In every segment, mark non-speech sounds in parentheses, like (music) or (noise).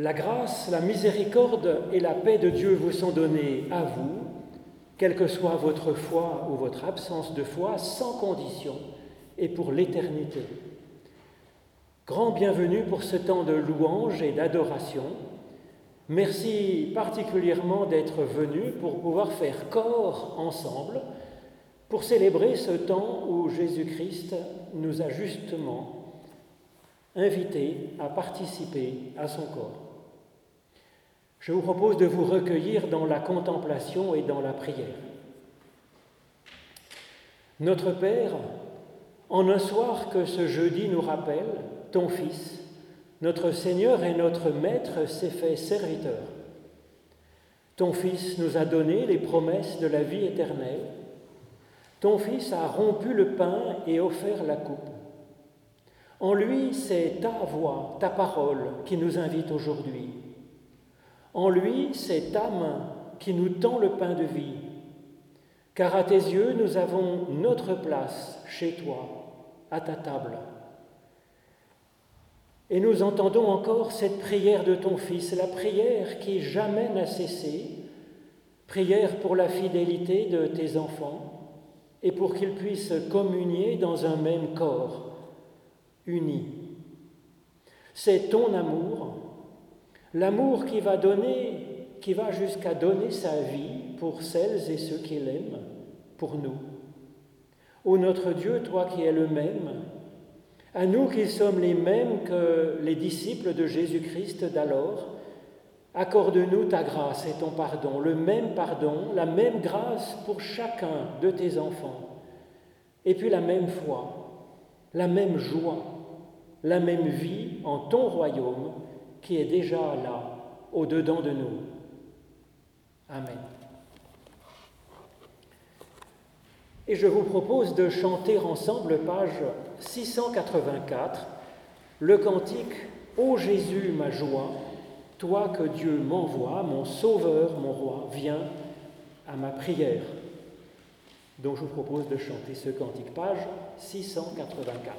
La grâce, la miséricorde et la paix de Dieu vous sont données à vous, quelle que soit votre foi ou votre absence de foi, sans condition et pour l'éternité. Grand bienvenue pour ce temps de louange et d'adoration. Merci particulièrement d'être venu pour pouvoir faire corps ensemble, pour célébrer ce temps où Jésus-Christ nous a justement invités à participer à son corps. Je vous propose de vous recueillir dans la contemplation et dans la prière. Notre Père, en un soir que ce jeudi nous rappelle, ton Fils, notre Seigneur et notre Maître, s'est fait serviteur. Ton Fils nous a donné les promesses de la vie éternelle. Ton Fils a rompu le pain et offert la coupe. En lui, c'est ta voix, ta parole qui nous invite aujourd'hui. En lui, ta main qui nous tend le pain de vie, car à tes yeux, nous avons notre place chez toi, à ta table. Et nous entendons encore cette prière de ton Fils, la prière qui jamais n'a cessé, prière pour la fidélité de tes enfants et pour qu'ils puissent communier dans un même corps, unis. C'est ton amour L'amour qui va donner, qui va jusqu'à donner sa vie pour celles et ceux qui l'aiment, pour nous. Ô notre Dieu, toi qui es le même, à nous qui sommes les mêmes que les disciples de Jésus-Christ d'alors, accorde-nous ta grâce et ton pardon, le même pardon, la même grâce pour chacun de tes enfants, et puis la même foi, la même joie, la même vie en ton royaume qui est déjà là, au-dedans de nous. Amen. Et je vous propose de chanter ensemble, page 684, le cantique Ô Jésus, ma joie, toi que Dieu m'envoie, mon Sauveur, mon Roi, viens à ma prière. Donc je vous propose de chanter ce cantique, page 684.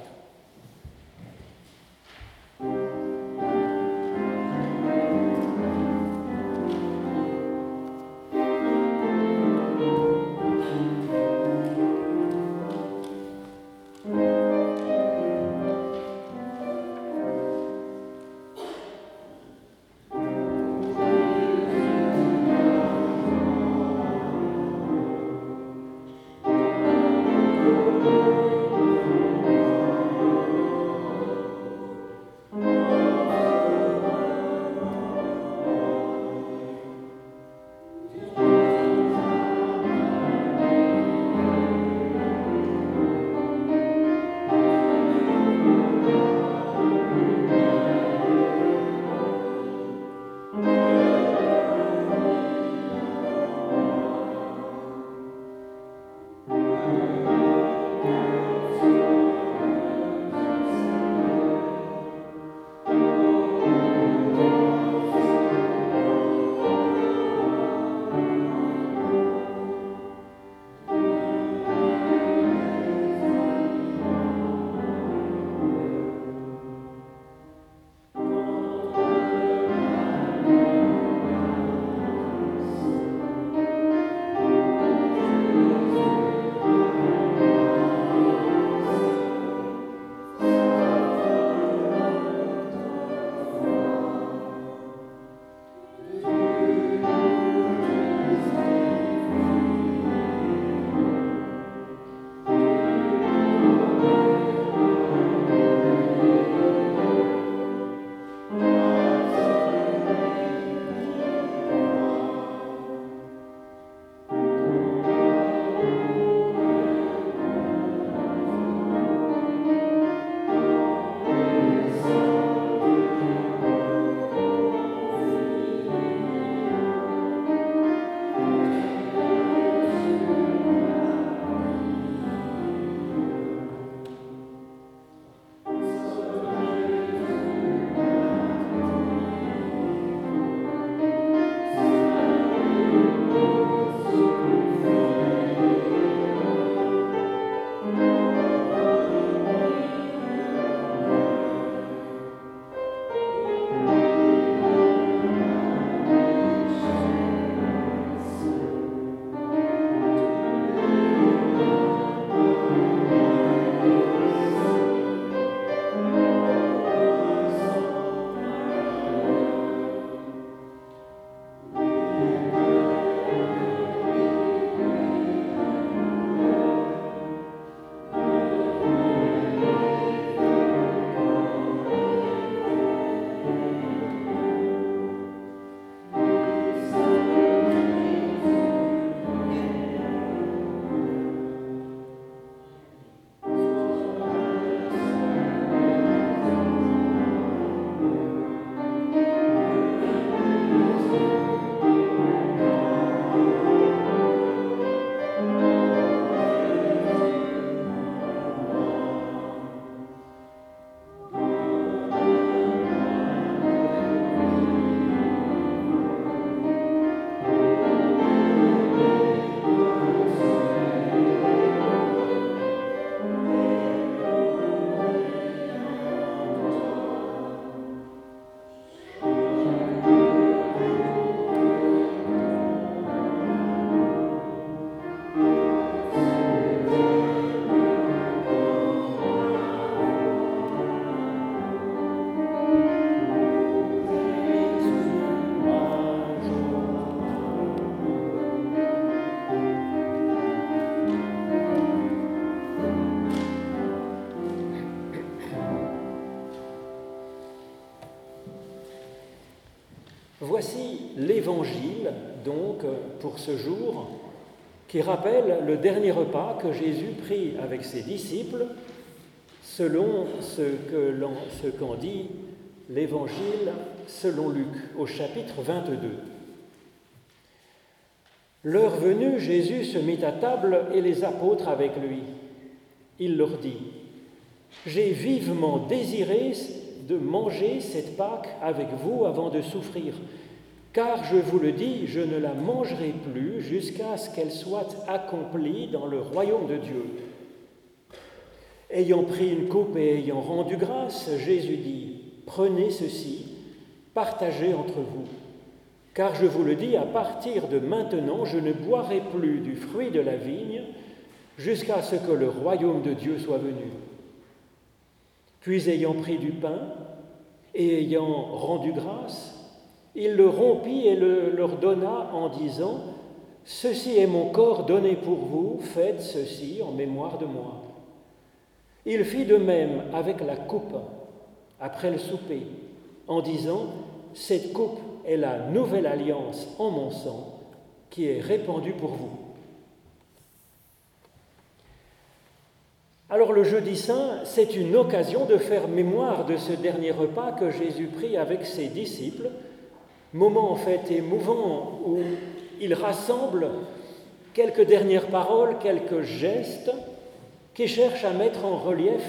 L'évangile, donc, pour ce jour, qui rappelle le dernier repas que Jésus prit avec ses disciples, selon ce qu'en dit l'évangile selon Luc, au chapitre 22. L'heure venue, Jésus se mit à table et les apôtres avec lui. Il leur dit, J'ai vivement désiré de manger cette Pâque avec vous avant de souffrir. Car je vous le dis, je ne la mangerai plus jusqu'à ce qu'elle soit accomplie dans le royaume de Dieu. Ayant pris une coupe et ayant rendu grâce, Jésus dit, Prenez ceci, partagez entre vous. Car je vous le dis, à partir de maintenant, je ne boirai plus du fruit de la vigne jusqu'à ce que le royaume de Dieu soit venu. Puis ayant pris du pain et ayant rendu grâce, il le rompit et le leur donna en disant, Ceci est mon corps donné pour vous, faites ceci en mémoire de moi. Il fit de même avec la coupe après le souper, en disant, Cette coupe est la nouvelle alliance en mon sang qui est répandue pour vous. Alors le jeudi saint, c'est une occasion de faire mémoire de ce dernier repas que Jésus prit avec ses disciples, moment en fait émouvant où il rassemble quelques dernières paroles, quelques gestes qui cherchent à mettre en relief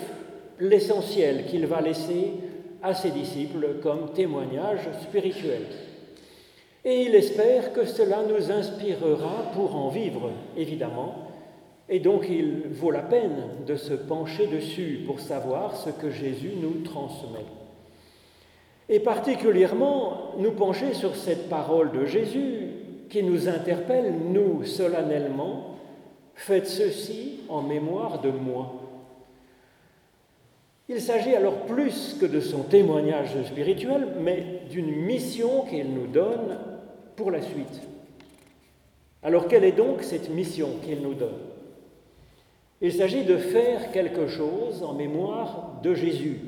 l'essentiel qu'il va laisser à ses disciples comme témoignage spirituel. Et il espère que cela nous inspirera pour en vivre, évidemment, et donc il vaut la peine de se pencher dessus pour savoir ce que Jésus nous transmet. Et particulièrement nous pencher sur cette parole de Jésus qui nous interpelle, nous, solennellement, faites ceci en mémoire de moi. Il s'agit alors plus que de son témoignage spirituel, mais d'une mission qu'il nous donne pour la suite. Alors quelle est donc cette mission qu'il nous donne? Il s'agit de faire quelque chose en mémoire de Jésus.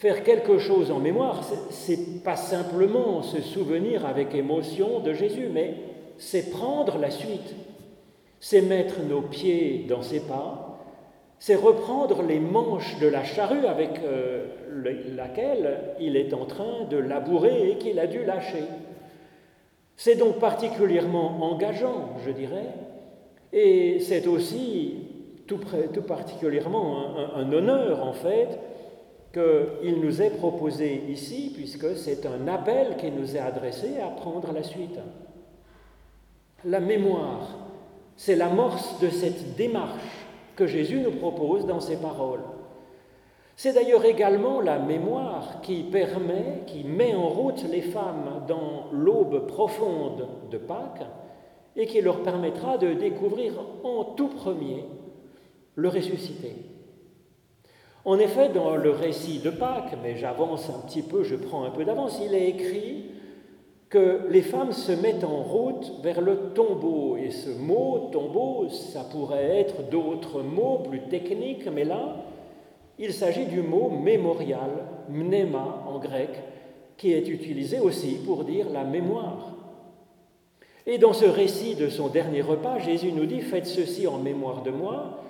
Faire quelque chose en mémoire, c'est pas simplement se souvenir avec émotion de Jésus, mais c'est prendre la suite. C'est mettre nos pieds dans ses pas, c'est reprendre les manches de la charrue avec euh, laquelle il est en train de labourer et qu'il a dû lâcher. C'est donc particulièrement engageant, je dirais, et c'est aussi tout, particulièrement un, honneur en fait qu'il nous est proposé ici, puisque c'est un appel qui nous est adressé à prendre la suite. La mémoire, c'est l'amorce de cette démarche que Jésus nous propose dans ses paroles. C'est d'ailleurs également la mémoire qui permet, qui met en route les femmes dans l'aube profonde de Pâques et qui leur permettra de découvrir en tout premier le ressuscité. En effet, dans le récit de Pâques, mais j'avance un petit peu, je prends un peu d'avance, il est écrit que les femmes se mettent en route vers le tombeau. Et ce mot tombeau, ça pourrait être d'autres mots plus techniques, mais là, il s'agit du mot mémorial, mnéma en grec, qui est utilisé aussi pour dire la mémoire. Et dans ce récit de son dernier repas, Jésus nous dit Faites ceci en mémoire de moi.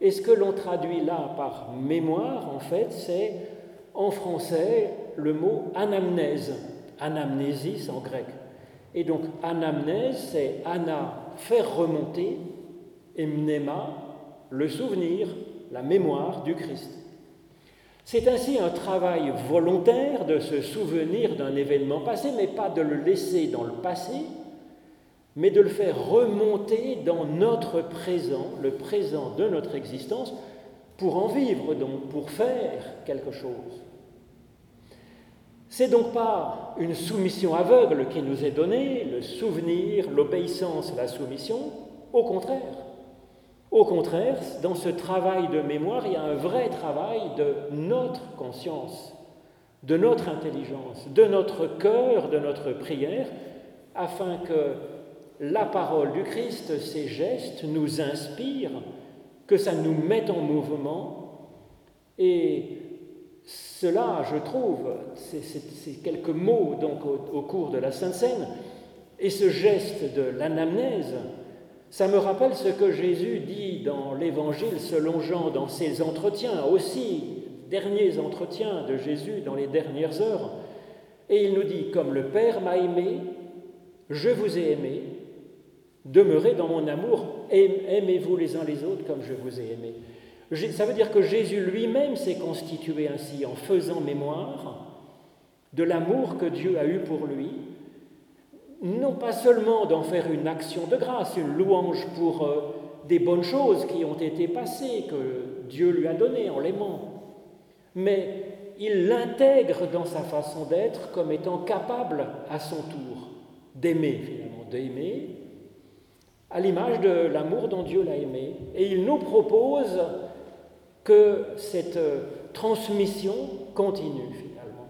Et ce que l'on traduit là par mémoire, en fait, c'est en français le mot anamnèse, anamnésis en grec. Et donc anamnèse, c'est ana, faire remonter, et mnéma, le souvenir, la mémoire du Christ. C'est ainsi un travail volontaire de se souvenir d'un événement passé, mais pas de le laisser dans le passé, mais de le faire remonter dans notre présent, le présent de notre existence, pour en vivre, donc pour faire quelque chose. C'est donc pas une soumission aveugle qui nous est donnée, le souvenir, l'obéissance, la soumission, au contraire. Au contraire, dans ce travail de mémoire, il y a un vrai travail de notre conscience, de notre intelligence, de notre cœur, de notre prière, afin que la parole du Christ, ses gestes nous inspirent, que ça nous mette en mouvement et cela, je trouve, ces quelques mots donc au, au, cours de la Sainte Seine et ce geste de l'anamnèse, ça me rappelle ce que Jésus dit dans l'Évangile selon Jean, dans ses entretiens, aussi derniers entretiens de Jésus dans les dernières heures. Et il nous dit, comme le Père m'a aimé, je vous ai aimé, demeurez dans mon amour, aimez-vous les uns les autres comme je vous ai aimé. Ça veut dire que Jésus lui-même s'est constitué ainsi en faisant mémoire de l'amour que Dieu a eu pour lui, non pas seulement d'en faire une action de grâce, une louange pour euh, des bonnes choses qui ont été passées, que Dieu lui a données en l'aimant, mais il l'intègre dans sa façon d'être comme étant capable à son tour d'aimer, finalement, d'aimer, à l'image de l'amour dont Dieu l'a aimé. Et il nous propose que cette transmission continue, finalement.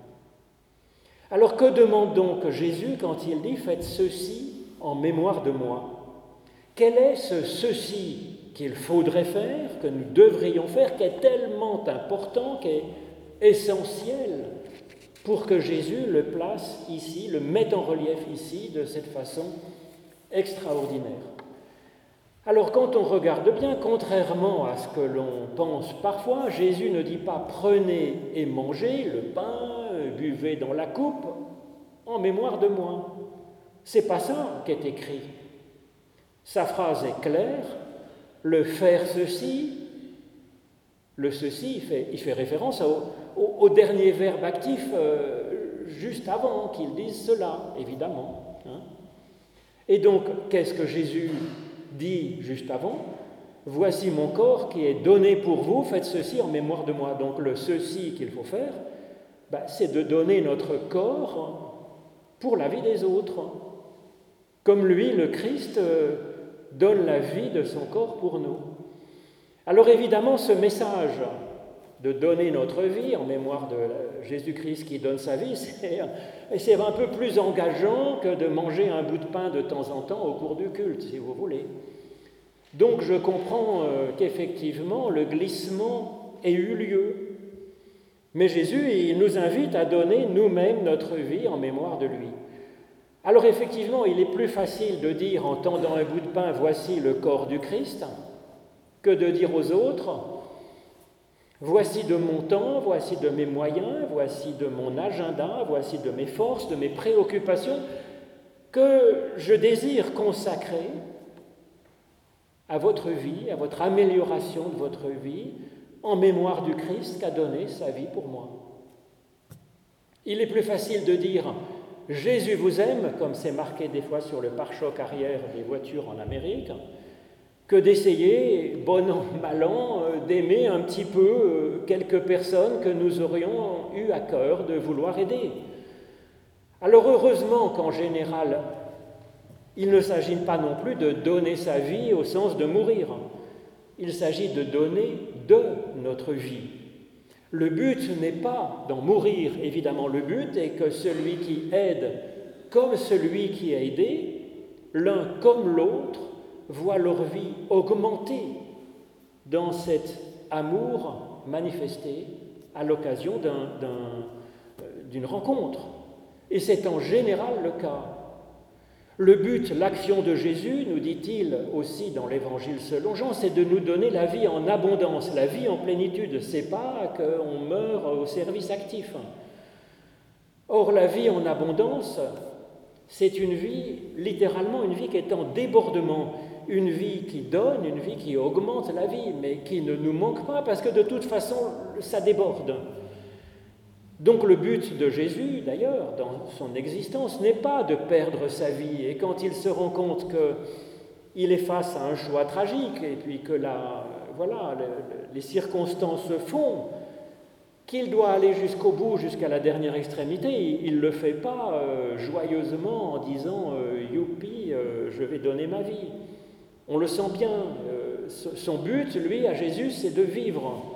Alors que demande donc Jésus quand il dit Faites ceci en mémoire de moi? Quel est ce ceci qu'il faudrait faire, que nous devrions faire, qui est tellement important, qui est essentiel pour que Jésus le place ici, le mette en relief ici de cette façon extraordinaire? Alors quand on regarde bien, contrairement à ce que l'on pense parfois, Jésus ne dit pas prenez et mangez le pain, buvez dans la coupe en mémoire de moi. C'est pas ça qui est écrit. Sa phrase est claire, le faire ceci, le ceci, il fait, il fait référence au, dernier verbe actif euh, juste avant qu'il dise cela, évidemment. Hein. Et donc, qu'est-ce que Jésus dit juste avant, Voici mon corps qui est donné pour vous, faites ceci en mémoire de moi. Donc le ceci qu'il faut faire, bah, c'est de donner notre corps pour la vie des autres. Comme lui, le Christ, euh, donne la vie de son corps pour nous. Alors évidemment, ce message de donner notre vie en mémoire de Jésus-Christ qui donne sa vie, (laughs) c'est un peu plus engageant que de manger un bout de pain de temps en temps au cours du culte, si vous voulez. Donc je comprends euh, qu'effectivement le glissement ait eu lieu. Mais Jésus, il nous invite à donner nous-mêmes notre vie en mémoire de lui. Alors effectivement, il est plus facile de dire en tendant un bout de pain, voici le corps du Christ, que de dire aux autres, voici de mon temps, voici de mes moyens, voici de mon agenda, voici de mes forces, de mes préoccupations, que je désire consacrer à votre vie, à votre amélioration de votre vie, en mémoire du Christ qui a donné sa vie pour moi. Il est plus facile de dire Jésus vous aime, comme c'est marqué des fois sur le pare-choc arrière des voitures en Amérique, que d'essayer, bon an, (laughs) mal an, euh, d'aimer un petit peu euh, quelques personnes que nous aurions eu à cœur de vouloir aider. Alors heureusement qu'en général, il ne s'agit pas non plus de donner sa vie au sens de mourir. Il s'agit de donner de notre vie. Le but n'est pas d'en mourir, évidemment. Le but est que celui qui aide comme celui qui a aidé, l'un comme l'autre, voit leur vie augmenter dans cet amour manifesté à l'occasion euh, d'une rencontre. Et c'est en général le cas. Le but, l'action de Jésus, nous dit-il aussi dans l'Évangile selon Jean, c'est de nous donner la vie en abondance, la vie en plénitude. C'est pas qu'on meurt au service actif. Or, la vie en abondance, c'est une vie, littéralement une vie qui est en débordement, une vie qui donne, une vie qui augmente la vie, mais qui ne nous manque pas parce que de toute façon, ça déborde. Donc le but de Jésus, d'ailleurs, dans son existence, n'est pas de perdre sa vie. Et quand il se rend compte qu'il est face à un choix tragique, et puis que la, voilà, les circonstances font qu'il doit aller jusqu'au bout, jusqu'à la dernière extrémité, il ne le fait pas euh, joyeusement en disant euh, Youpi, euh, je vais donner ma vie. On le sent bien. son but, lui, à Jésus, c'est de vivre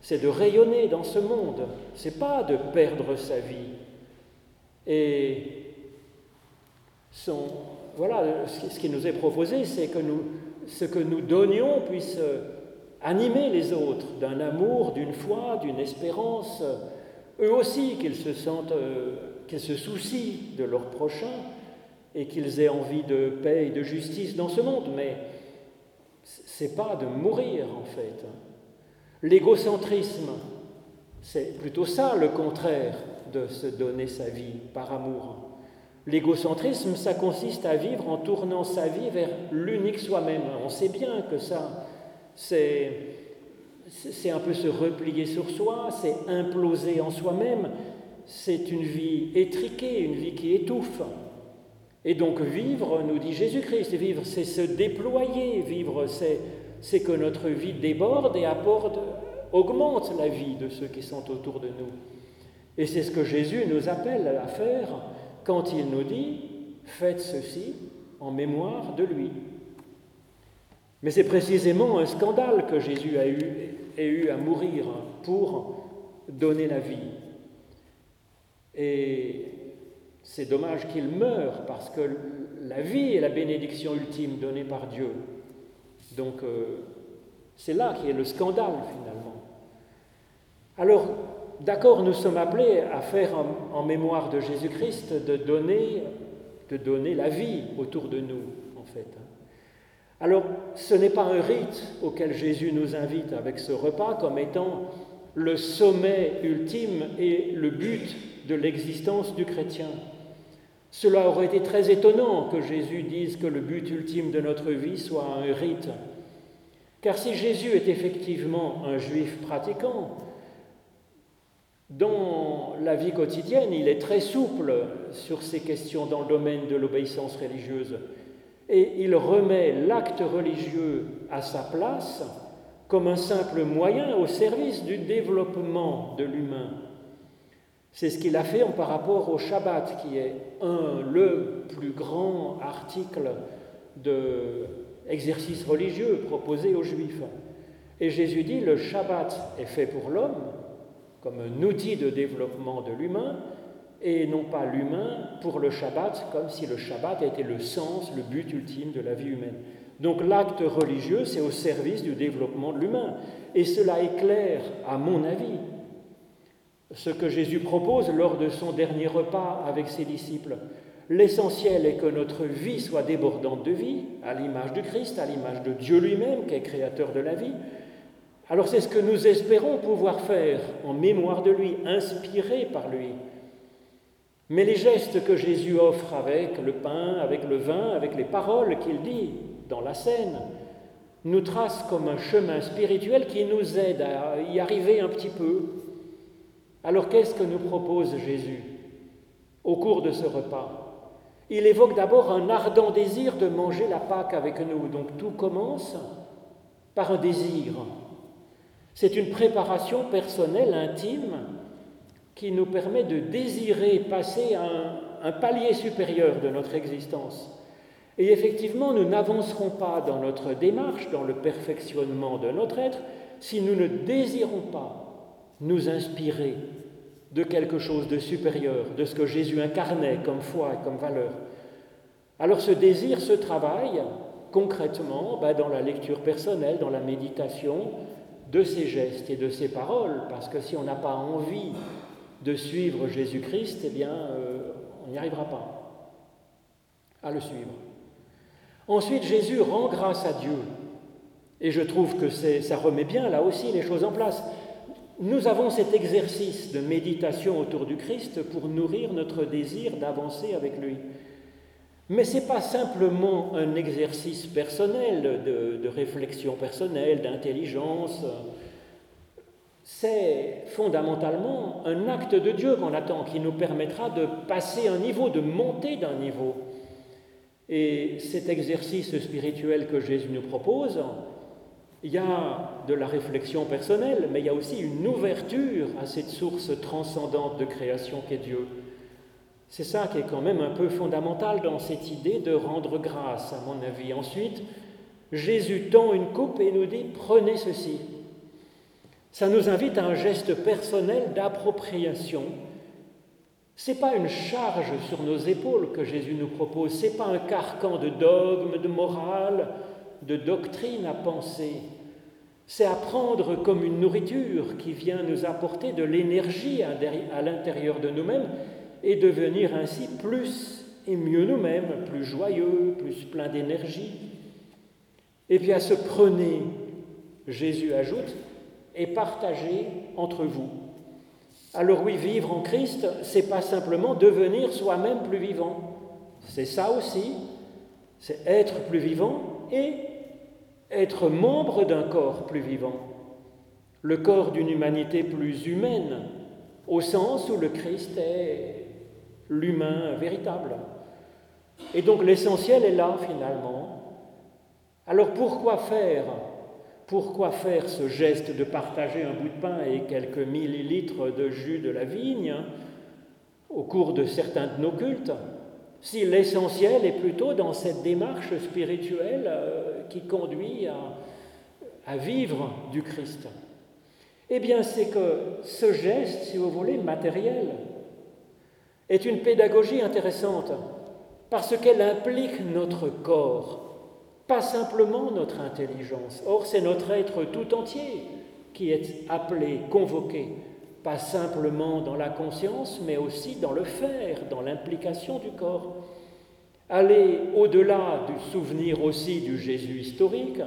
c'est de rayonner dans ce monde, c'est pas de perdre sa vie. Et son, voilà, ce qui nous est proposé, c'est que nous, ce que nous donnions puisse animer les autres d'un amour, d'une foi, d'une espérance, eux aussi qu'ils se sentent, euh, qu'ils se soucient de leur prochain et qu'ils aient envie de paix et de justice dans ce monde, mais c'est pas de mourir en fait. L'égocentrisme, c'est plutôt ça le contraire de se donner sa vie par amour. L'égocentrisme, ça consiste à vivre en tournant sa vie vers l'unique soi-même. On sait bien que ça, c'est, c'est un peu se replier sur soi, c'est imploser en soi-même, c'est une vie étriquée, une vie qui étouffe. Et donc vivre, nous dit Jésus-Christ, vivre, c'est se déployer, vivre, c'est, que notre vie déborde et apporte, augmente la vie de ceux qui sont autour de nous. Et c'est ce que Jésus nous appelle à faire quand il nous dit Faites ceci en mémoire de lui. Mais c'est précisément un scandale que Jésus a eu à mourir pour donner la vie. Et c'est dommage qu'il meure parce que la vie est la bénédiction ultime donnée par Dieu. Donc euh, c'est là qui est le scandale finalement. Alors d'accord, nous sommes appelés à faire en, mémoire de Jésus-Christ, de donner, de donner la vie autour de nous, en fait. Alors, ce n'est pas un rite auquel Jésus nous invite avec ce repas comme étant le sommet ultime et le but de l'existence du chrétien. Cela aurait été très étonnant que Jésus dise que le but ultime de notre vie soit un rite. Car si Jésus est effectivement un juif pratiquant, dans la vie quotidienne, il est très souple sur ces questions dans le domaine de l'obéissance religieuse et il remet l'acte religieux à sa place comme un simple moyen au service du développement de l'humain. C'est ce qu'il a fait en par rapport au Shabbat, qui est un, le plus grand article d'exercice religieux proposé aux Juifs. Et Jésus dit, le Shabbat est fait pour l'homme, comme un outil de développement de l'humain, et non pas l'humain pour le Shabbat, comme si le Shabbat était le sens, le but ultime de la vie humaine. Donc l'acte religieux, c'est au service du développement de l'humain. Et cela éclaire, à mon avis, ce que Jésus propose lors de son dernier repas avec ses disciples. L'essentiel est que notre vie soit débordante de vie, à l'image du Christ, à l'image de Dieu lui-même, qui est créateur de la vie, alors c'est ce que nous espérons pouvoir faire en mémoire de lui, inspiré par lui. Mais les gestes que Jésus offre avec le pain, avec le vin, avec les paroles qu'il dit dans la scène, nous tracent comme un chemin spirituel qui nous aide à y arriver un petit peu. Alors qu'est-ce que nous propose Jésus au cours de ce repas? Il évoque d'abord un ardent désir de manger la Pâque avec nous. Donc tout commence par un désir, c'est une préparation personnelle, intime, qui nous permet de désirer passer à un, palier supérieur de notre existence. Et effectivement, nous n'avancerons pas dans notre démarche, dans le perfectionnement de notre être, si nous ne désirons pas nous inspirer de quelque chose de supérieur, de ce que Jésus incarnait comme foi et comme valeur. Alors ce désir se travaille concrètement bah, dans la lecture personnelle, dans la méditation, de ses gestes et de ses paroles, parce que si on n'a pas envie de suivre Jésus-Christ, eh bien, euh, on n'y arrivera pas à le suivre. Ensuite, Jésus rend grâce à Dieu. Et je trouve que ça remet bien là aussi les choses en place. Nous avons cet exercice de méditation autour du Christ pour nourrir notre désir d'avancer avec lui. Mais ce n'est pas simplement un exercice personnel, de, réflexion personnelle, d'intelligence. C'est fondamentalement un acte de Dieu qu'on attend, qui nous permettra de passer un niveau, de monter d'un niveau. Et cet exercice spirituel que Jésus nous propose, il y a de la réflexion personnelle, mais il y a aussi une ouverture à cette source transcendante de création qu'est Dieu. C'est ça qui est quand même un peu fondamental dans cette idée de rendre grâce, à mon avis. Ensuite, Jésus tend une coupe et nous dit prenez ceci. Ça nous invite à un geste personnel d'appropriation. Ce n'est pas une charge sur nos épaules que Jésus nous propose, ce n'est pas un carcan de dogme, de morale, de doctrine à penser. c'est apprendre comme une nourriture qui vient nous apporter de l'énergie à l'intérieur de nous-mêmes et devenir ainsi plus et mieux nous-mêmes, plus joyeux, plus plein d'énergie. Et puis à ce prenez, Jésus ajoute, et partagez entre vous. Alors oui, vivre en Christ, c'est pas simplement devenir soi-même plus vivant. C'est ça aussi, c'est être plus vivant et être membre d'un corps plus vivant. Le corps d'une humanité plus humaine, au sens où le Christ est l'humain véritable. Et donc l'essentiel est là finalement. Alors pourquoi faire Pourquoi faire ce geste de partager un bout de pain et quelques millilitres de jus de la vigne au cours de certains de nos cultes? Si l'essentiel est plutôt dans cette démarche spirituelle euh, qui conduit à, à vivre du Christ Eh bien, c'est que ce geste, si vous voulez, matériel, est une pédagogie intéressante parce qu'elle implique notre corps, pas simplement notre intelligence. Or, c'est notre être tout entier qui est appelé, convoqué, pas simplement dans la conscience, mais aussi dans le faire, dans l'implication du corps. Aller au-delà du souvenir aussi du Jésus historique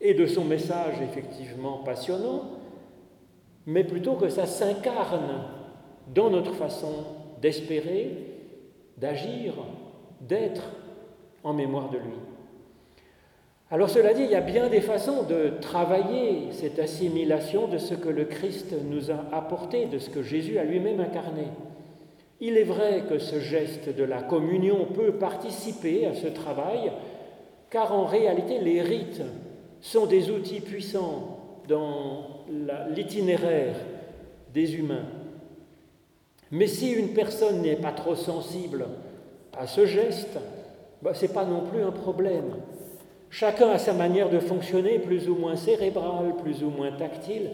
et de son message effectivement passionnant, mais plutôt que ça s'incarne dans notre façon d'espérer, d'agir, d'être en mémoire de lui. Alors cela dit, il y a bien des façons de travailler cette assimilation de ce que le Christ nous a apporté, de ce que Jésus a lui-même incarné. Il est vrai que ce geste de la communion peut participer à ce travail, car en réalité les rites sont des outils puissants dans l'itinéraire des humains. Mais si une personne n'est pas trop sensible à ce geste, bah, ce n'est pas non plus un problème. Chacun a sa manière de fonctionner, plus ou moins cérébrale, plus ou moins tactile,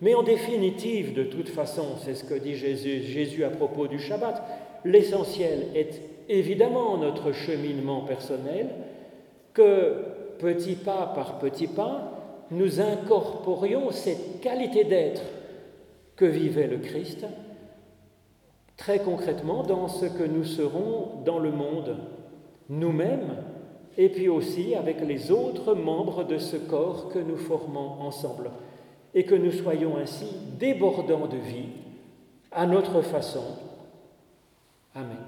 mais en définitive, de toute façon, c'est ce que dit Jésus, Jésus à propos du Shabbat, l'essentiel est évidemment notre cheminement personnel, que petit pas par petit pas, nous incorporions cette qualité d'être que vivait le Christ très concrètement dans ce que nous serons dans le monde, nous-mêmes, et puis aussi avec les autres membres de ce corps que nous formons ensemble, et que nous soyons ainsi débordants de vie à notre façon. Amen.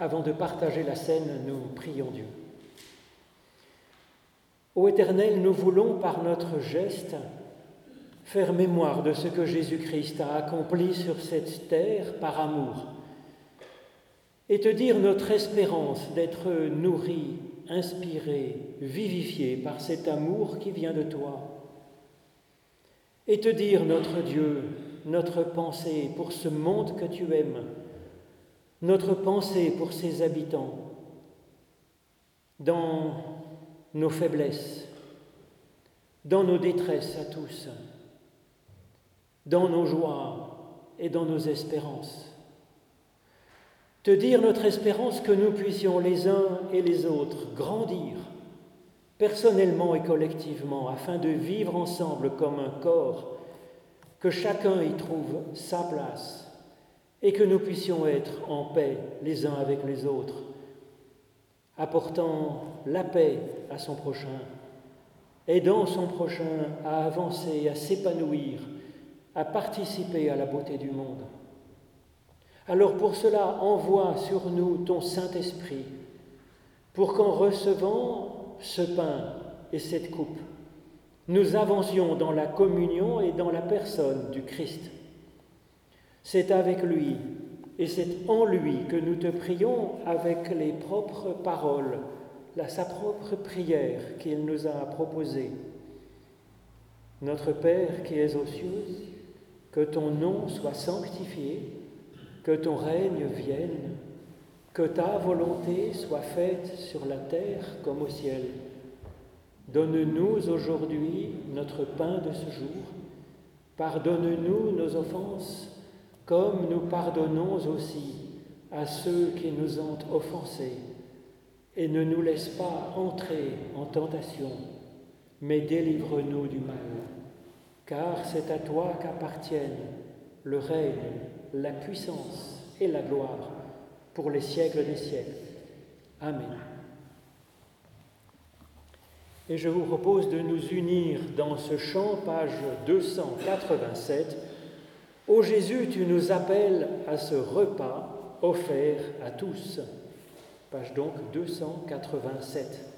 Avant de partager la scène, nous prions Dieu. Ô Éternel, nous voulons par notre geste faire mémoire de ce que Jésus-Christ a accompli sur cette terre par amour et te dire notre espérance d'être nourris, inspirés, vivifiés par cet amour qui vient de toi. Et te dire, notre Dieu, notre pensée pour ce monde que tu aimes, notre pensée pour ses habitants, dans nos faiblesses, dans nos détresses à tous, dans nos joies et dans nos espérances. Te dire notre espérance que nous puissions les uns et les autres grandir personnellement et collectivement afin de vivre ensemble comme un corps, que chacun y trouve sa place et que nous puissions être en paix les uns avec les autres, apportant la paix à son prochain, aidant son prochain à avancer, à s'épanouir, à participer à la beauté du monde. Alors pour cela, envoie sur nous ton Saint-Esprit, pour qu'en recevant ce pain et cette coupe, nous avancions dans la communion et dans la personne du Christ. C'est avec lui et c'est en lui que nous te prions avec les propres paroles, la, sa propre prière qu'il nous a proposée. Notre Père qui es aux cieux, que ton nom soit sanctifié, que ton règne vienne, que ta volonté soit faite sur la terre comme au ciel. Donne-nous aujourd'hui notre pain de ce jour. Pardonne-nous nos offenses comme nous pardonnons aussi à ceux qui nous ont offensés. Et ne nous laisse pas entrer en tentation, mais délivre-nous du mal. Car c'est à toi qu'appartiennent le règne, la puissance et la gloire pour les siècles des siècles. Amen. Et je vous propose de nous unir dans ce chant, page 287. Ô Jésus, tu nous appelles à ce repas offert à tous. Page donc 287.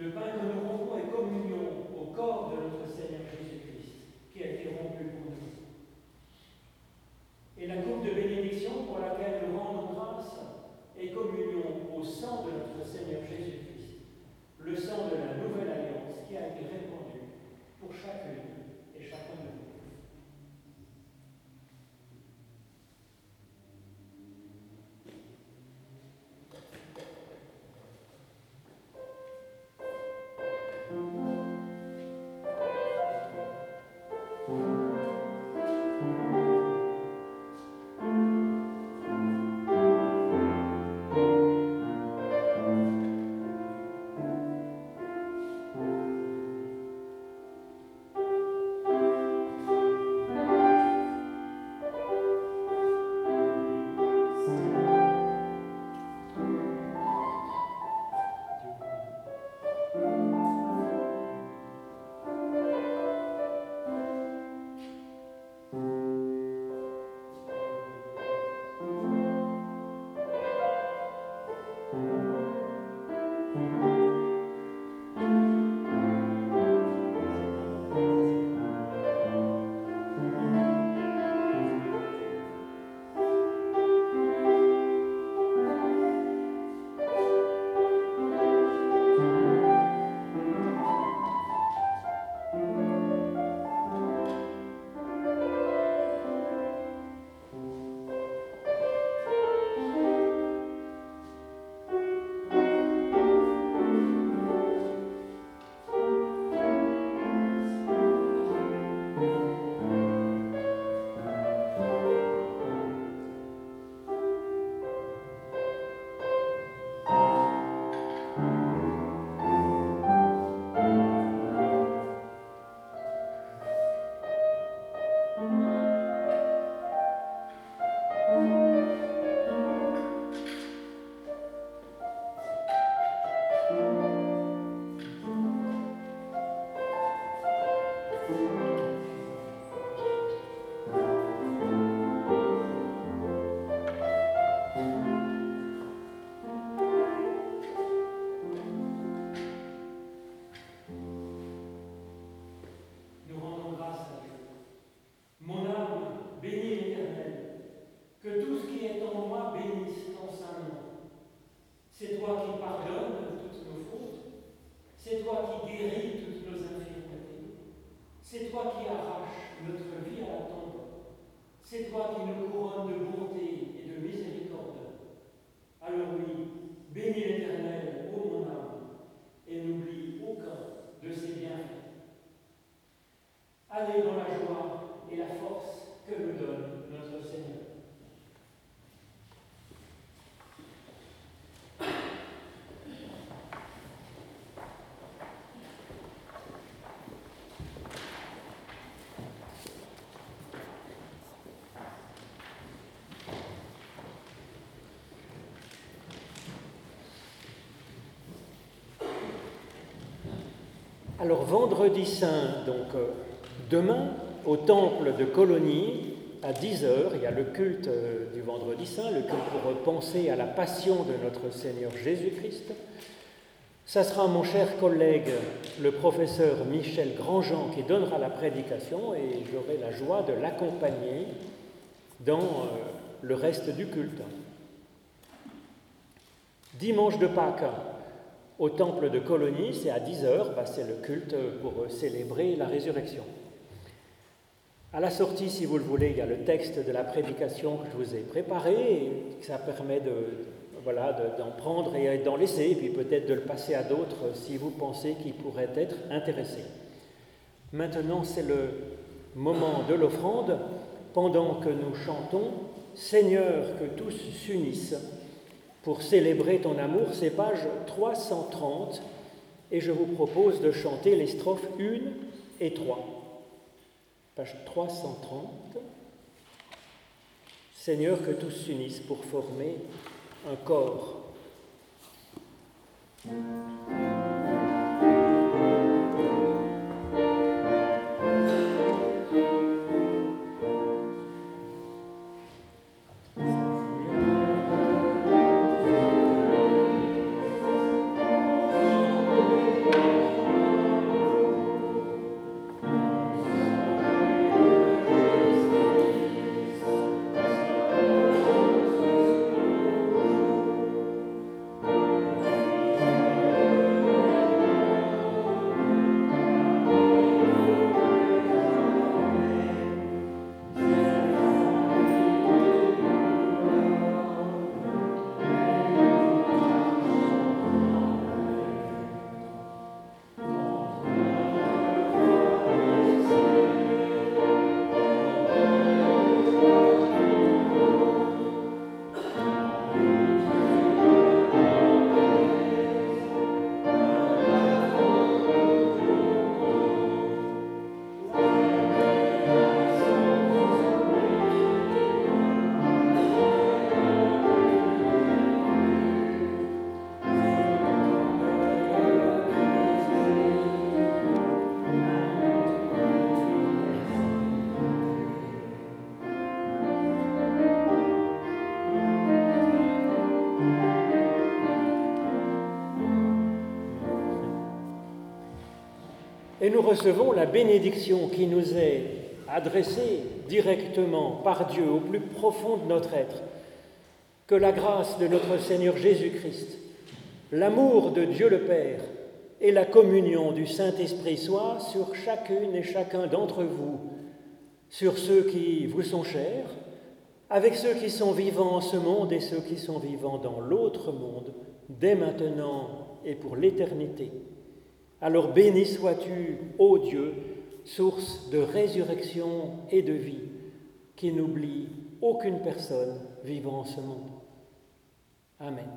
Le pain que nous toi qui nous couronnes de bonté et de miséricorde. Alors oui, bénis l'Éternel, ô mon âme, et n'oublie aucun de ses bienfaits. Allez dans la joie et la force que nous donne notre Seigneur. Alors vendredi saint, donc euh, demain, au temple de Colonie, à 10h, il y a le culte euh, du vendredi saint, le culte pour penser à la passion de notre Seigneur Jésus-Christ. Ça sera mon cher collègue, le professeur Michel Grandjean, qui donnera la prédication et j'aurai la joie de l'accompagner dans euh, le reste du culte. Dimanche de Pâques, au temple de Colonie, c'est à 10h, bah, c'est le culte pour célébrer la résurrection. À la sortie, si vous le voulez, il y a le texte de la prédication que je vous ai préparé, et ça permet de, voilà, d'en prendre et d'en laisser, et puis peut-être de le passer à d'autres si vous pensez qu'ils pourraient être intéressés. Maintenant, c'est le moment de l'offrande, pendant que nous chantons Seigneur, que tous s'unissent pour célébrer ton amour, c'est page 330 et je vous propose de chanter les strophes 1 et 3. Page 330. Seigneur, que tous s'unissent pour former un corps. Nous recevons la bénédiction qui nous est adressée directement par Dieu au plus profond de notre être. Que la grâce de notre Seigneur Jésus-Christ, l'amour de Dieu le Père et la communion du Saint-Esprit soient sur chacune et chacun d'entre vous, sur ceux qui vous sont chers, avec ceux qui sont vivants en ce monde et ceux qui sont vivants dans l'autre monde, dès maintenant et pour l'éternité. Alors béni sois-tu, ô Dieu, source de résurrection et de vie, qui n'oublie aucune personne vivant en ce monde. Amen.